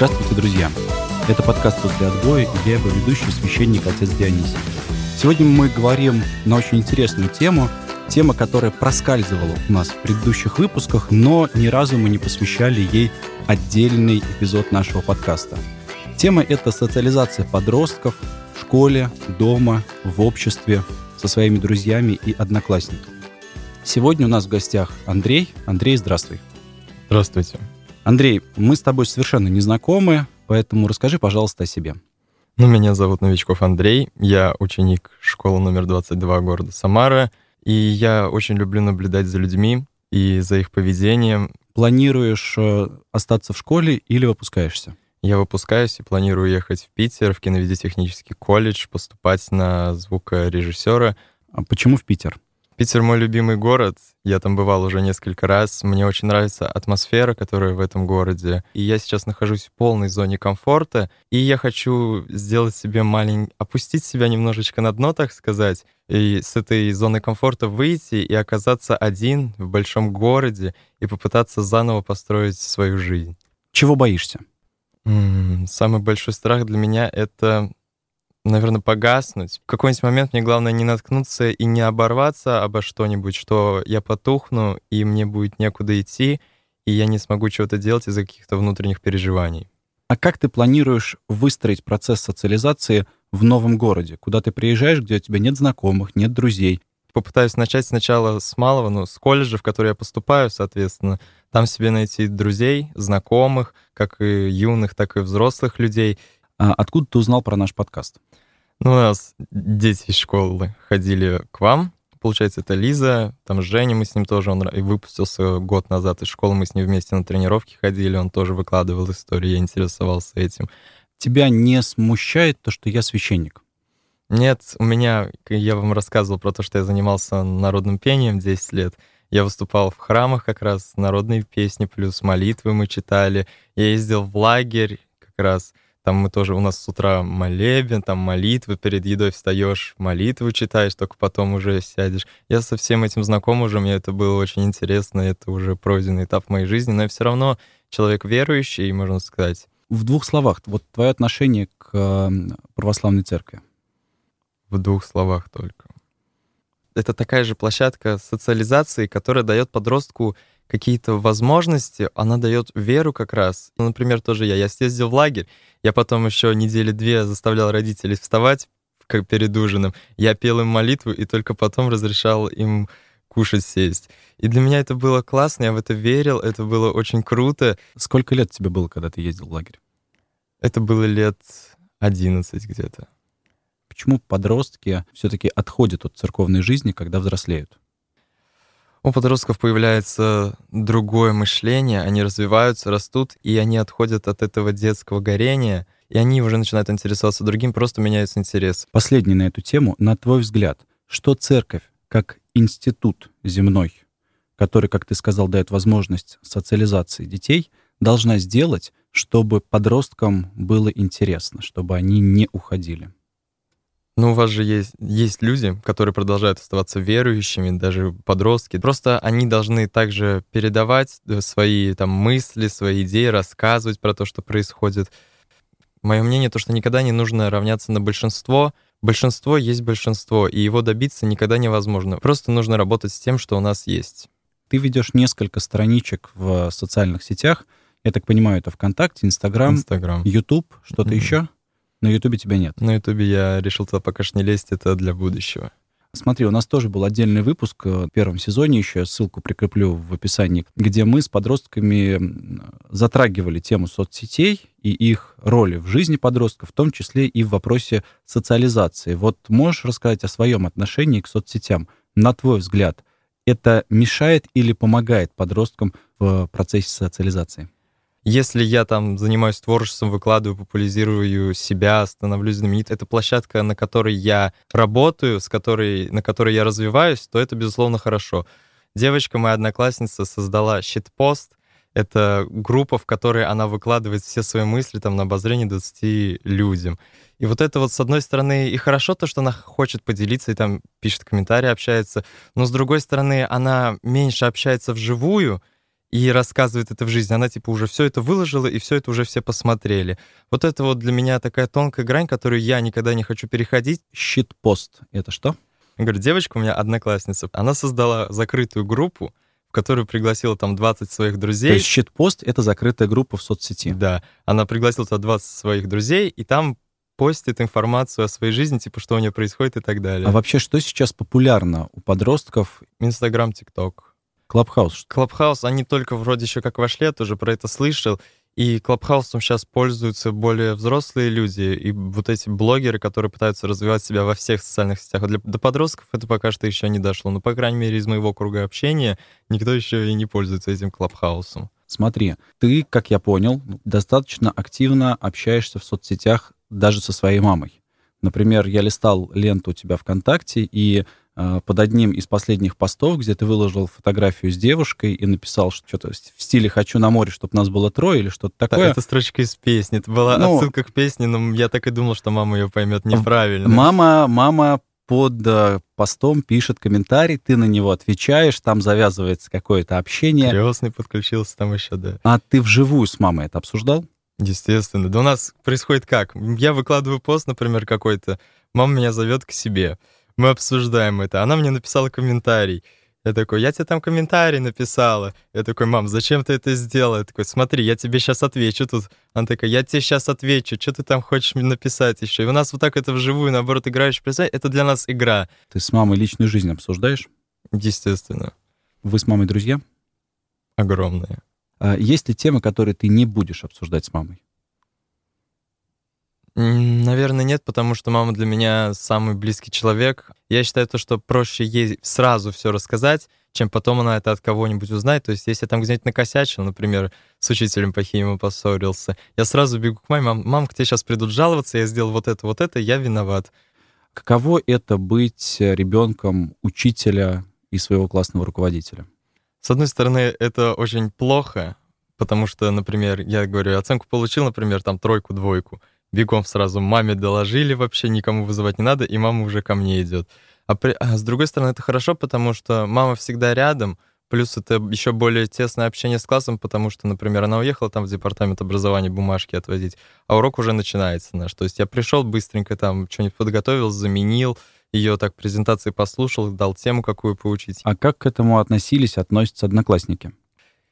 Здравствуйте, друзья! Это подкаст «После отбоя» и я его ведущий, священник отец Дионисий. Сегодня мы говорим на очень интересную тему, тема, которая проскальзывала у нас в предыдущих выпусках, но ни разу мы не посвящали ей отдельный эпизод нашего подкаста. Тема — это социализация подростков в школе, дома, в обществе, со своими друзьями и одноклассниками. Сегодня у нас в гостях Андрей. Андрей, здравствуй. Здравствуйте. Андрей, мы с тобой совершенно не знакомы, поэтому расскажи, пожалуйста, о себе. Ну, меня зовут Новичков Андрей, я ученик школы номер 22 города Самара, и я очень люблю наблюдать за людьми и за их поведением. Планируешь э, остаться в школе или выпускаешься? Я выпускаюсь и планирую ехать в Питер, в киновидеотехнический колледж, поступать на звукорежиссера. А почему в Питер? Питер мой любимый город. Я там бывал уже несколько раз. Мне очень нравится атмосфера, которая в этом городе. И я сейчас нахожусь в полной зоне комфорта. И я хочу сделать себе маленький... опустить себя немножечко на дно, так сказать. И с этой зоны комфорта выйти и оказаться один в большом городе и попытаться заново построить свою жизнь. Чего боишься? Самый большой страх для меня — это наверное, погаснуть. В какой-нибудь момент мне главное не наткнуться и не оборваться обо что-нибудь, что я потухну, и мне будет некуда идти, и я не смогу чего-то делать из-за каких-то внутренних переживаний. А как ты планируешь выстроить процесс социализации в новом городе, куда ты приезжаешь, где у тебя нет знакомых, нет друзей? Попытаюсь начать сначала с малого, ну, с колледжа, в который я поступаю, соответственно. Там себе найти друзей, знакомых, как и юных, так и взрослых людей. А откуда ты узнал про наш подкаст? Ну, у нас дети из школы ходили к вам. Получается, это Лиза, там Женя, мы с ним тоже, он выпустился год назад из школы, мы с ним вместе на тренировки ходили, он тоже выкладывал истории, я интересовался этим. Тебя не смущает то, что я священник? Нет, у меня, я вам рассказывал про то, что я занимался народным пением 10 лет. Я выступал в храмах как раз, народные песни плюс молитвы мы читали. Я ездил в лагерь как раз, там мы тоже, у нас с утра молебен, там молитвы, перед едой встаешь, молитву читаешь, только потом уже сядешь. Я со всем этим знаком уже, мне это было очень интересно, это уже пройденный этап моей жизни, но я все равно человек верующий, можно сказать. В двух словах, вот твое отношение к православной церкви. В двух словах только. Это такая же площадка социализации, которая дает подростку какие-то возможности, она дает веру как раз. Ну, например, тоже я. Я съездил в лагерь, я потом еще недели две заставлял родителей вставать как перед ужином. Я пел им молитву и только потом разрешал им кушать сесть. И для меня это было классно, я в это верил, это было очень круто. Сколько лет тебе было, когда ты ездил в лагерь? Это было лет 11 где-то. Почему подростки все-таки отходят от церковной жизни, когда взрослеют? У подростков появляется другое мышление, они развиваются, растут, и они отходят от этого детского горения, и они уже начинают интересоваться другим, просто меняется интерес. Последний на эту тему. На твой взгляд, что церковь как институт земной, который, как ты сказал, дает возможность социализации детей, должна сделать, чтобы подросткам было интересно, чтобы они не уходили? Ну, у вас же есть, есть люди, которые продолжают оставаться верующими, даже подростки. Просто они должны также передавать э, свои там мысли, свои идеи, рассказывать про то, что происходит. Мое мнение то, что никогда не нужно равняться на большинство. Большинство есть большинство, и его добиться никогда невозможно. Просто нужно работать с тем, что у нас есть. Ты ведешь несколько страничек в социальных сетях. Я так понимаю, это ВКонтакте, Инстаграм, Инстаграм. Ютуб, что-то mm-hmm. еще? На Ютубе тебя нет. На Ютубе я решил туда пока что не лезть, это для будущего. Смотри, у нас тоже был отдельный выпуск э, в первом сезоне еще, ссылку прикреплю в описании, где мы с подростками затрагивали тему соцсетей и их роли в жизни подростков, в том числе и в вопросе социализации. Вот можешь рассказать о своем отношении к соцсетям? На твой взгляд, это мешает или помогает подросткам в процессе социализации? Если я там занимаюсь творчеством, выкладываю, популяризирую себя, становлюсь знаменитым, это площадка, на которой я работаю, с которой, на которой я развиваюсь, то это, безусловно, хорошо. Девочка, моя одноклассница, создала щитпост. Это группа, в которой она выкладывает все свои мысли там на обозрение 20 людям. И вот это вот, с одной стороны, и хорошо то, что она хочет поделиться и там пишет комментарии, общается, но с другой стороны, она меньше общается вживую, и рассказывает это в жизни. Она типа уже все это выложила, и все это уже все посмотрели. Вот это вот для меня такая тонкая грань, которую я никогда не хочу переходить. Щит-пост — это что? Я говорю, девочка у меня одноклассница, она создала закрытую группу, в которую пригласила там 20 своих друзей. То есть щит-пост — это закрытая группа в соцсети? Да. Она пригласила туда 20 своих друзей, и там постит информацию о своей жизни, типа, что у нее происходит и так далее. А вообще, что сейчас популярно у подростков? Инстаграм, ТикТок. Клабхаус. Клабхаус, они только вроде еще как вошли, я тоже про это слышал. И Клабхаусом сейчас пользуются более взрослые люди и вот эти блогеры, которые пытаются развивать себя во всех социальных сетях. Для, до подростков это пока что еще не дошло. Но, по крайней мере, из моего круга общения никто еще и не пользуется этим Клабхаусом. Смотри, ты, как я понял, достаточно активно общаешься в соцсетях даже со своей мамой. Например, я листал ленту у тебя ВКонтакте, и под одним из последних постов, где ты выложил фотографию с девушкой и написал что-то в стиле «хочу на море, чтобы нас было трое» или что-то такое. Да, это строчка из песни. Это была ну, отсылка к песне, но я так и думал, что мама ее поймет неправильно. Мама, мама под э, постом пишет комментарий, ты на него отвечаешь, там завязывается какое-то общение. Крестный подключился там еще, да. А ты вживую с мамой это обсуждал? Естественно. Да у нас происходит как? Я выкладываю пост, например, какой-то, мама меня зовет к себе. Мы обсуждаем это. Она мне написала комментарий. Я такой, я тебе там комментарий написала. Я такой, мам, зачем ты это сделала? Я такой, смотри, я тебе сейчас отвечу тут. Она такая, я тебе сейчас отвечу, что ты там хочешь мне написать еще? И у нас вот так это вживую, наоборот, играешь, представь, это для нас игра. Ты с мамой личную жизнь обсуждаешь? Естественно. Вы с мамой друзья? Огромные. А есть ли темы, которые ты не будешь обсуждать с мамой? Наверное, нет, потому что мама для меня самый близкий человек. Я считаю то, что проще ей сразу все рассказать, чем потом она это от кого-нибудь узнает. То есть, если я там где-нибудь накосячил, например, с учителем по химии поссорился, я сразу бегу к маме, мам, мам, к тебе сейчас придут жаловаться, я сделал вот это, вот это, я виноват. Каково это быть ребенком учителя и своего классного руководителя? С одной стороны, это очень плохо, потому что, например, я говорю, оценку получил, например, там тройку, двойку, бегом сразу маме доложили, вообще никому вызывать не надо, и мама уже ко мне идет. А, при... а с другой стороны, это хорошо, потому что мама всегда рядом, плюс это еще более тесное общение с классом, потому что, например, она уехала там в департамент образования бумажки отвозить, а урок уже начинается наш. То есть я пришел быстренько там, что-нибудь подготовил, заменил, ее так презентации послушал, дал тему какую поучить. А как к этому относились, относятся одноклассники?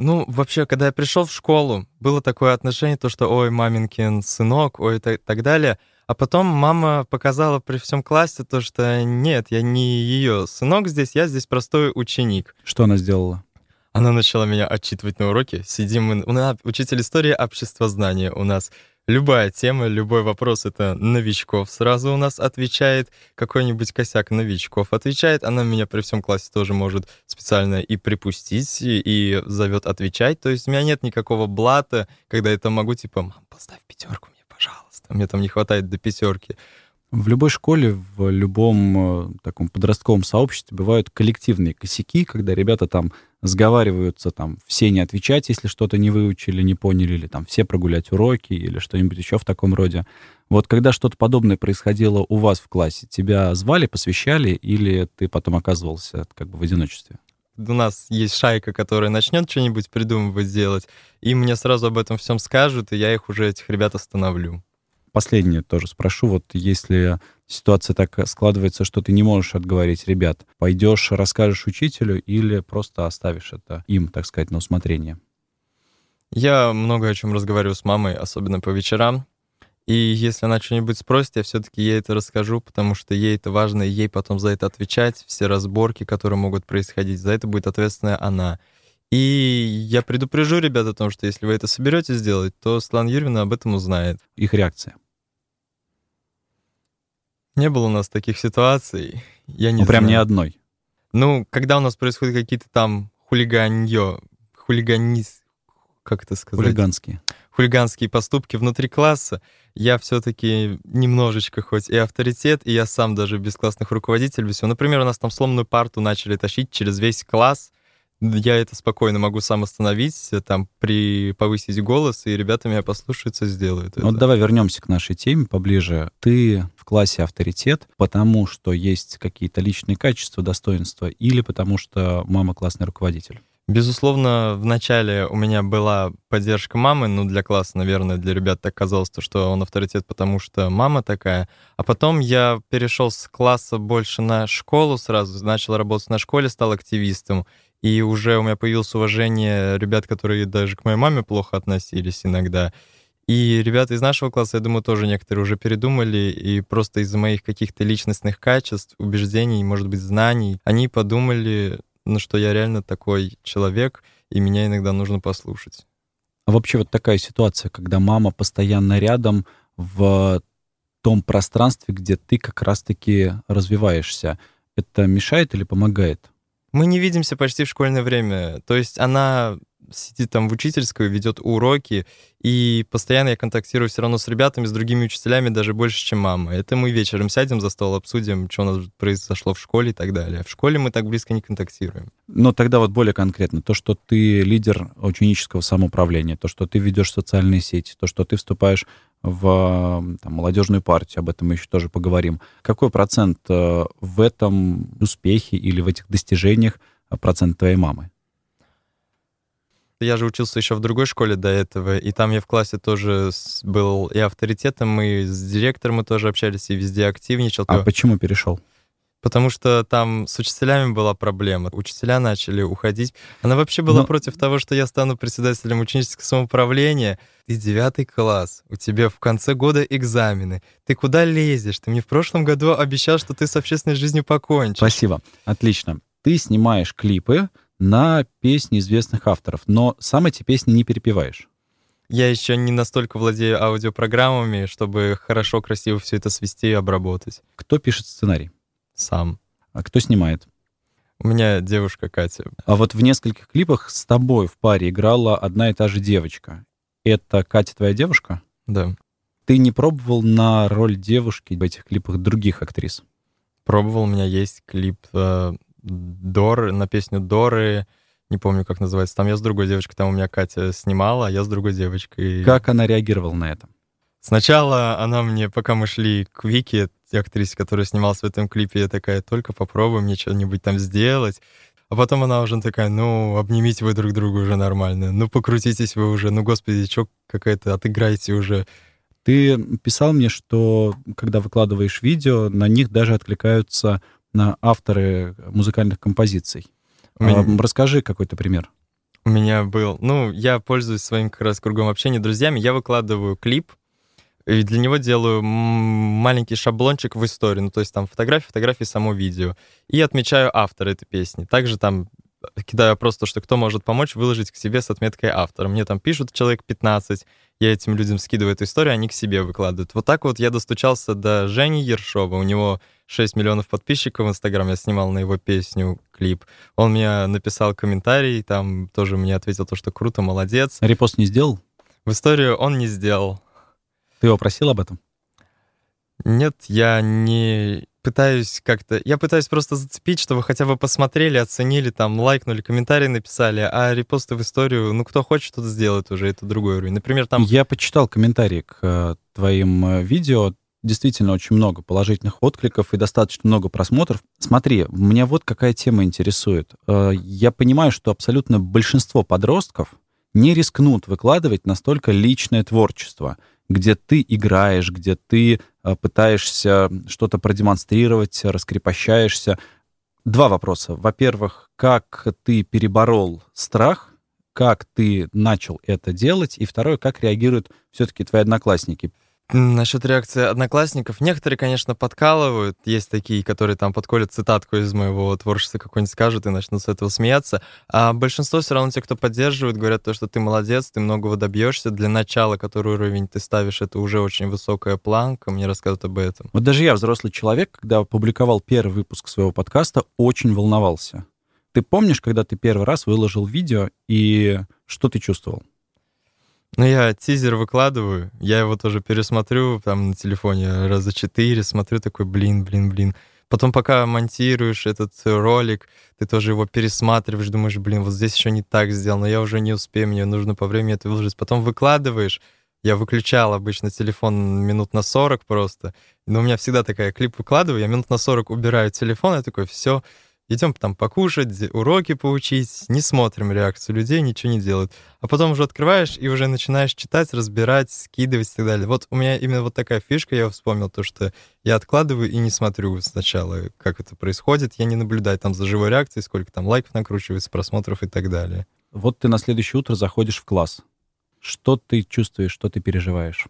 Ну, вообще, когда я пришел в школу, было такое отношение, то, что ой, маминкин сынок, ой, так, так далее. А потом мама показала при всем классе то, что нет, я не ее сынок здесь, я здесь простой ученик. Что она сделала? Она начала меня отчитывать на уроке. Сидим мы... У нас учитель истории общества знания у нас. Любая тема, любой вопрос — это новичков. Сразу у нас отвечает какой-нибудь косяк новичков. Отвечает, она меня при всем классе тоже может специально и припустить, и, и зовет отвечать. То есть у меня нет никакого блата, когда я это могу, типа, мам, поставь пятерку мне, пожалуйста. Мне там не хватает до пятерки. В любой школе, в любом э, таком подростковом сообществе бывают коллективные косяки, когда ребята там сговариваются, там, все не отвечать, если что-то не выучили, не поняли, или там все прогулять уроки, или что-нибудь еще в таком роде. Вот когда что-то подобное происходило у вас в классе, тебя звали, посвящали, или ты потом оказывался как бы в одиночестве? у нас есть шайка, которая начнет что-нибудь придумывать, делать, и мне сразу об этом всем скажут, и я их уже, этих ребят, остановлю последнее тоже спрошу. Вот если ситуация так складывается, что ты не можешь отговорить ребят, пойдешь, расскажешь учителю или просто оставишь это им, так сказать, на усмотрение? Я много о чем разговариваю с мамой, особенно по вечерам. И если она что-нибудь спросит, я все-таки ей это расскажу, потому что ей это важно, и ей потом за это отвечать. Все разборки, которые могут происходить, за это будет ответственная она. И я предупрежу ребят о том, что если вы это соберетесь сделать, то Светлана Юрьевна об этом узнает. Их реакция? Не было у нас таких ситуаций. Я не ну, прям ни одной. Ну, когда у нас происходят какие-то там хулиганье, хулиганиз, как это сказать? Хулиганские. Хулиганские поступки внутри класса, я все-таки немножечко хоть и авторитет, и я сам даже без классных руководителей, без всего. Например, у нас там сломанную парту начали тащить через весь класс, я это спокойно могу сам остановить, э, там, при повысить голос, и ребята меня послушаются, сделают ну, Вот давай вернемся к нашей теме поближе. Ты в классе авторитет, потому что есть какие-то личные качества, достоинства, или потому что мама классный руководитель? Безусловно, в начале у меня была поддержка мамы, ну, для класса, наверное, для ребят так казалось, что он авторитет, потому что мама такая. А потом я перешел с класса больше на школу сразу, начал работать на школе, стал активистом, и уже у меня появилось уважение ребят, которые даже к моей маме плохо относились иногда. И ребята из нашего класса, я думаю, тоже некоторые уже передумали, и просто из-за моих каких-то личностных качеств, убеждений, может быть, знаний, они подумали, ну, что я реально такой человек, и меня иногда нужно послушать. А вообще вот такая ситуация, когда мама постоянно рядом в том пространстве, где ты как раз-таки развиваешься, это мешает или помогает? Мы не видимся почти в школьное время. То есть она сидит там в учительской, ведет уроки, и постоянно я контактирую все равно с ребятами, с другими учителями, даже больше, чем мама. Это мы вечером сядем за стол, обсудим, что у нас произошло в школе и так далее. В школе мы так близко не контактируем. Но тогда вот более конкретно, то, что ты лидер ученического самоуправления, то, что ты ведешь социальные сети, то, что ты вступаешь в там, молодежную партию, об этом мы еще тоже поговорим. Какой процент э, в этом успехе или в этих достижениях э, процент твоей мамы? Я же учился еще в другой школе до этого, и там я в классе тоже был и авторитетом, и с директором мы тоже общались, и везде активничал. А почему перешел? Потому что там с учителями была проблема. Учителя начали уходить. Она вообще была Но... против того, что я стану председателем ученического самоуправления. Ты девятый класс, у тебя в конце года экзамены. Ты куда лезешь? Ты мне в прошлом году обещал, что ты с общественной жизнью покончишь. Спасибо. Отлично. Ты снимаешь клипы на песни известных авторов, но сам эти песни не перепеваешь. Я еще не настолько владею аудиопрограммами, чтобы хорошо, красиво все это свести и обработать. Кто пишет сценарий? Сам. А кто снимает? У меня девушка Катя. А вот в нескольких клипах с тобой в паре играла одна и та же девочка. Это Катя твоя девушка? Да. Ты не пробовал на роль девушки в этих клипах других актрис? Пробовал, у меня есть клип э, Дор, на песню Доры, не помню, как называется. Там я с другой девочкой, там у меня Катя снимала, а я с другой девочкой. Как она реагировала на это? Сначала она мне, пока мы шли к Вике, актрисе, которая снималась в этом клипе, я такая, только попробуй мне что-нибудь там сделать. А потом она уже такая, ну, обнимите вы друг друга уже нормально, ну, покрутитесь вы уже, ну, господи, что какая-то, отыграйте уже. Ты писал мне, что когда выкладываешь видео, на них даже откликаются на авторы музыкальных композиций. Меня... Расскажи какой-то пример. У меня был, ну, я пользуюсь своим как раз кругом общения друзьями, я выкладываю клип, и для него делаю маленький шаблончик в истории, ну, то есть там фотографии, фотографии, само видео, и отмечаю автора этой песни. Также там кидаю просто, что кто может помочь выложить к себе с отметкой автора. Мне там пишут человек 15, я этим людям скидываю эту историю, они к себе выкладывают. Вот так вот я достучался до Жени Ершова. У него 6 миллионов подписчиков в Инстаграм. Я снимал на его песню клип. Он мне написал комментарий, там тоже мне ответил то, что круто, молодец. Репост не сделал? В историю он не сделал. Ты его просил об этом? Нет, я не пытаюсь как-то... Я пытаюсь просто зацепить, чтобы хотя бы посмотрели, оценили, там, лайкнули, комментарии написали, а репосты в историю, ну, кто хочет, тот сделает уже, это другой уровень. Например, там... Я почитал комментарии к э, твоим э, видео, действительно очень много положительных откликов и достаточно много просмотров. Смотри, меня вот какая тема интересует. Э, я понимаю, что абсолютно большинство подростков не рискнут выкладывать настолько личное творчество — где ты играешь, где ты э, пытаешься что-то продемонстрировать, раскрепощаешься. Два вопроса. Во-первых, как ты переборол страх, как ты начал это делать, и второе, как реагируют все-таки твои одноклассники. Насчет реакции одноклассников. Некоторые, конечно, подкалывают. Есть такие, которые там подколят цитатку из моего творчества какой-нибудь скажут и начнут с этого смеяться. А большинство все равно те, кто поддерживает, говорят то, что ты молодец, ты многого добьешься. Для начала, который уровень ты ставишь, это уже очень высокая планка. Мне рассказывают об этом. Вот даже я, взрослый человек, когда опубликовал первый выпуск своего подкаста, очень волновался. Ты помнишь, когда ты первый раз выложил видео, и что ты чувствовал? Ну, я тизер выкладываю, я его тоже пересмотрю там на телефоне раза четыре, смотрю такой, блин, блин, блин. Потом, пока монтируешь этот ролик, ты тоже его пересматриваешь, думаешь, блин, вот здесь еще не так сделано, я уже не успею, мне нужно по времени это выложить. Потом выкладываешь, я выключал обычно телефон минут на 40 просто, но у меня всегда такая, клип выкладываю, я минут на 40 убираю телефон, я такой, все, идем там покушать, уроки поучить, не смотрим реакцию людей, ничего не делают. А потом уже открываешь и уже начинаешь читать, разбирать, скидывать и так далее. Вот у меня именно вот такая фишка, я вспомнил то, что я откладываю и не смотрю сначала, как это происходит, я не наблюдаю там за живой реакцией, сколько там лайков накручивается, просмотров и так далее. Вот ты на следующее утро заходишь в класс. Что ты чувствуешь, что ты переживаешь?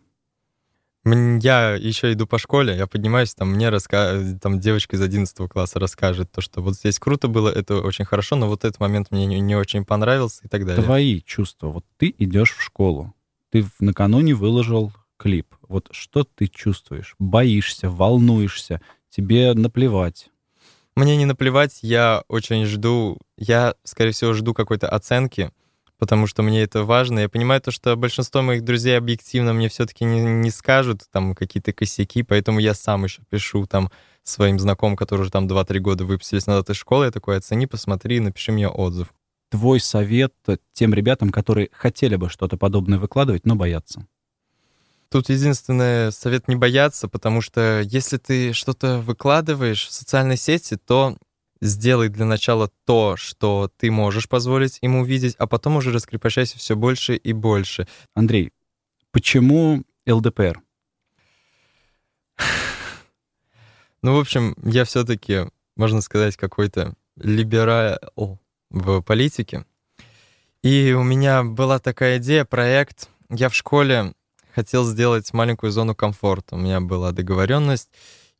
Я еще иду по школе, я поднимаюсь, там мне раска... там девочка из 11 класса расскажет то, что вот здесь круто было, это очень хорошо, но вот этот момент мне не, не очень понравился и так далее. Твои чувства. Вот ты идешь в школу, ты накануне выложил клип. Вот что ты чувствуешь? Боишься, волнуешься, тебе наплевать? Мне не наплевать, я очень жду, я, скорее всего, жду какой-то оценки, потому что мне это важно. Я понимаю то, что большинство моих друзей объективно мне все-таки не, не скажут там какие-то косяки, поэтому я сам еще пишу там своим знакомым, которые уже там 2-3 года выпустились на этой школы, я такой, оцени, посмотри, напиши мне отзыв. Твой совет тем ребятам, которые хотели бы что-то подобное выкладывать, но боятся? Тут единственный совет не бояться, потому что если ты что-то выкладываешь в социальной сети, то сделай для начала то, что ты можешь позволить ему увидеть, а потом уже раскрепощайся все больше и больше. Андрей, почему ЛДПР? Ну, в общем, я все-таки, можно сказать, какой-то либерал в политике. И у меня была такая идея, проект. Я в школе хотел сделать маленькую зону комфорта. У меня была договоренность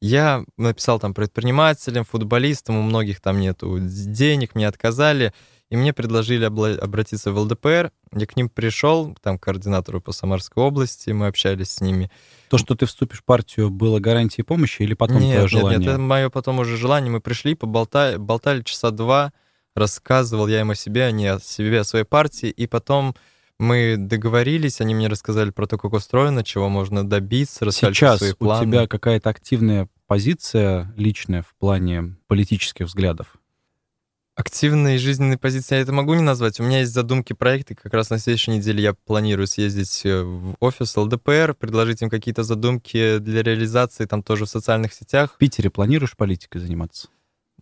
я написал там предпринимателям, футболистам, у многих там нету денег, мне отказали, и мне предложили обратиться в ЛДПР. Я к ним пришел, там, к координатору по Самарской области, мы общались с ними. То, что ты вступишь в партию, было гарантией помощи или потом нет, твое желание? Нет, нет, это мое потом уже желание. Мы пришли, поболтали, болтали часа два, рассказывал я им о себе, они о себе, о своей партии, и потом мы договорились, они мне рассказали про то, как устроено, чего можно добиться, рассказали Сейчас свои планы. у тебя какая-то активная позиция личная в плане политических взглядов? Активной жизненной позиции я это могу не назвать. У меня есть задумки проекты. Как раз на следующей неделе я планирую съездить э, в офис ЛДПР, предложить им какие-то задумки для реализации, там тоже в социальных сетях. В Питере планируешь политикой заниматься?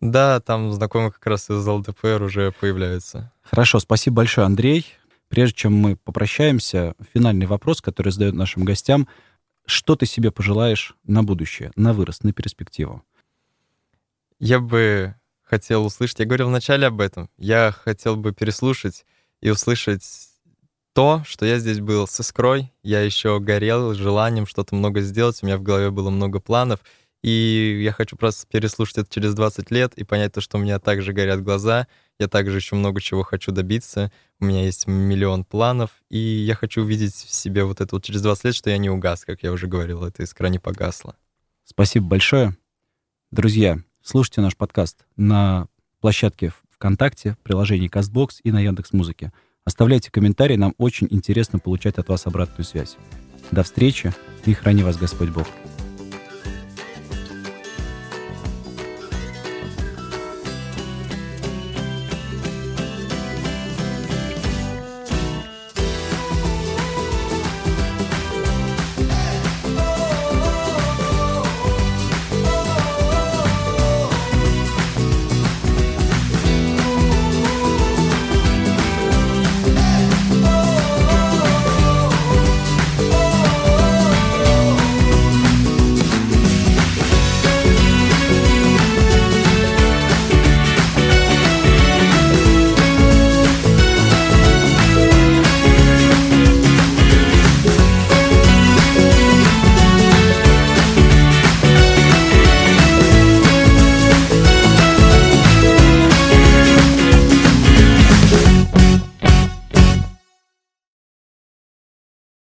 Да, там знакомые как раз из ЛДПР уже появляются. Хорошо, спасибо большое, Андрей. Прежде чем мы попрощаемся, финальный вопрос, который задают нашим гостям. Что ты себе пожелаешь на будущее, на вырост, на перспективу? Я бы хотел услышать, я говорил вначале об этом, я хотел бы переслушать и услышать то, что я здесь был с искрой, я еще горел желанием что-то много сделать, у меня в голове было много планов, и я хочу просто переслушать это через 20 лет и понять то, что у меня также горят глаза, я также еще много чего хочу добиться, у меня есть миллион планов, и я хочу увидеть в себе вот это вот через 20 лет, что я не угас, как я уже говорил, эта искра не погасла. Спасибо большое. Друзья, слушайте наш подкаст на площадке ВКонтакте, приложении CastBox и на Яндекс.Музыке. Оставляйте комментарии, нам очень интересно получать от вас обратную связь. До встречи и храни вас Господь Бог.